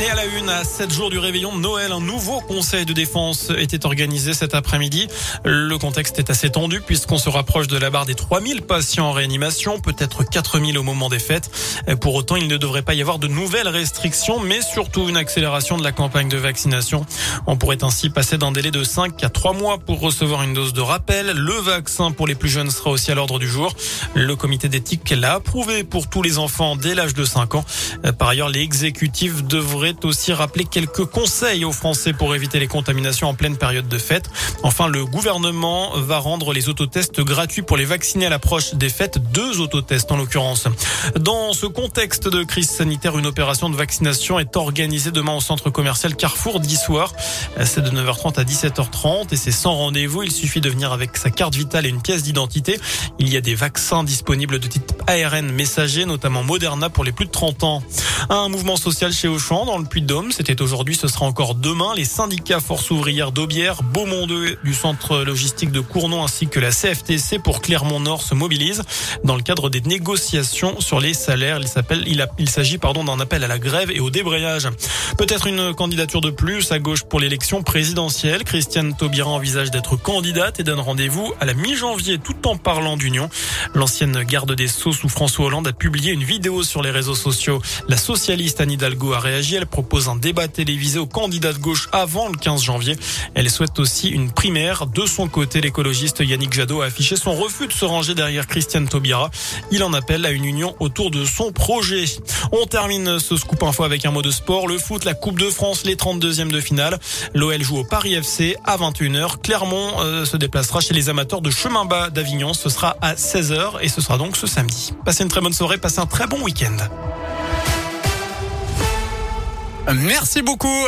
Et à la une, à 7 jours du réveillon de Noël, un nouveau conseil de défense était organisé cet après-midi. Le contexte est assez tendu puisqu'on se rapproche de la barre des 3000 patients en réanimation, peut-être 4000 au moment des fêtes. Pour autant, il ne devrait pas y avoir de nouvelles restrictions, mais surtout une accélération de la campagne de vaccination. On pourrait ainsi passer d'un délai de 5 à 3 mois pour recevoir une dose de rappel. Le vaccin pour les plus jeunes sera aussi à l'ordre du jour. Le comité d'éthique l'a approuvé pour tous les enfants dès l'âge de 5 ans. Par ailleurs, les exécutifs aussi rappeler quelques conseils aux Français pour éviter les contaminations en pleine période de fête. Enfin, le gouvernement va rendre les autotests gratuits pour les vaccinés à l'approche des fêtes, deux autotests en l'occurrence. Dans ce contexte de crise sanitaire, une opération de vaccination est organisée demain au centre commercial Carrefour d'Issoire. C'est de 9h30 à 17h30 et c'est sans rendez-vous. Il suffit de venir avec sa carte vitale et une pièce d'identité. Il y a des vaccins disponibles de type ARN messager, notamment Moderna pour les plus de 30 ans. Un mouvement social chez Auchan dans le Puy-de-Dôme. C'était aujourd'hui, ce sera encore demain. Les syndicats Force ouvrière d'Aubière, Beaumont 2 du centre logistique de Cournon ainsi que la CFTC pour Clermont-Nord se mobilisent dans le cadre des négociations sur les salaires. Il s'appelle, il, s'agit pardon d'un appel à la grève et au débrayage. Peut-être une candidature de plus à gauche pour l'élection présidentielle. Christiane Taubira envisage d'être candidate et donne rendez-vous à la mi-janvier tout en parlant d'union. L'ancienne garde des Sceaux sous François Hollande a publié une vidéo sur les réseaux sociaux. La socialiste Anne Hidalgo a réagi. Elle propose un débat télévisé aux candidats de gauche avant le 15 janvier. Elle souhaite aussi une primaire. De son côté, l'écologiste Yannick Jadot a affiché son refus de se ranger derrière Christiane Taubira. Il en appelle à une union autour de son projet. On termine ce scoop info avec un mot de sport. Le foot, la Coupe de France, les 32e de finale. L'OL joue au Paris FC à 21h. Clermont euh, se déplacera chez les amateurs de chemin bas d'Avignon. Ce sera à 16h et ce sera donc ce samedi. Passez une très bonne soirée, passez un très bon week-end. Merci beaucoup.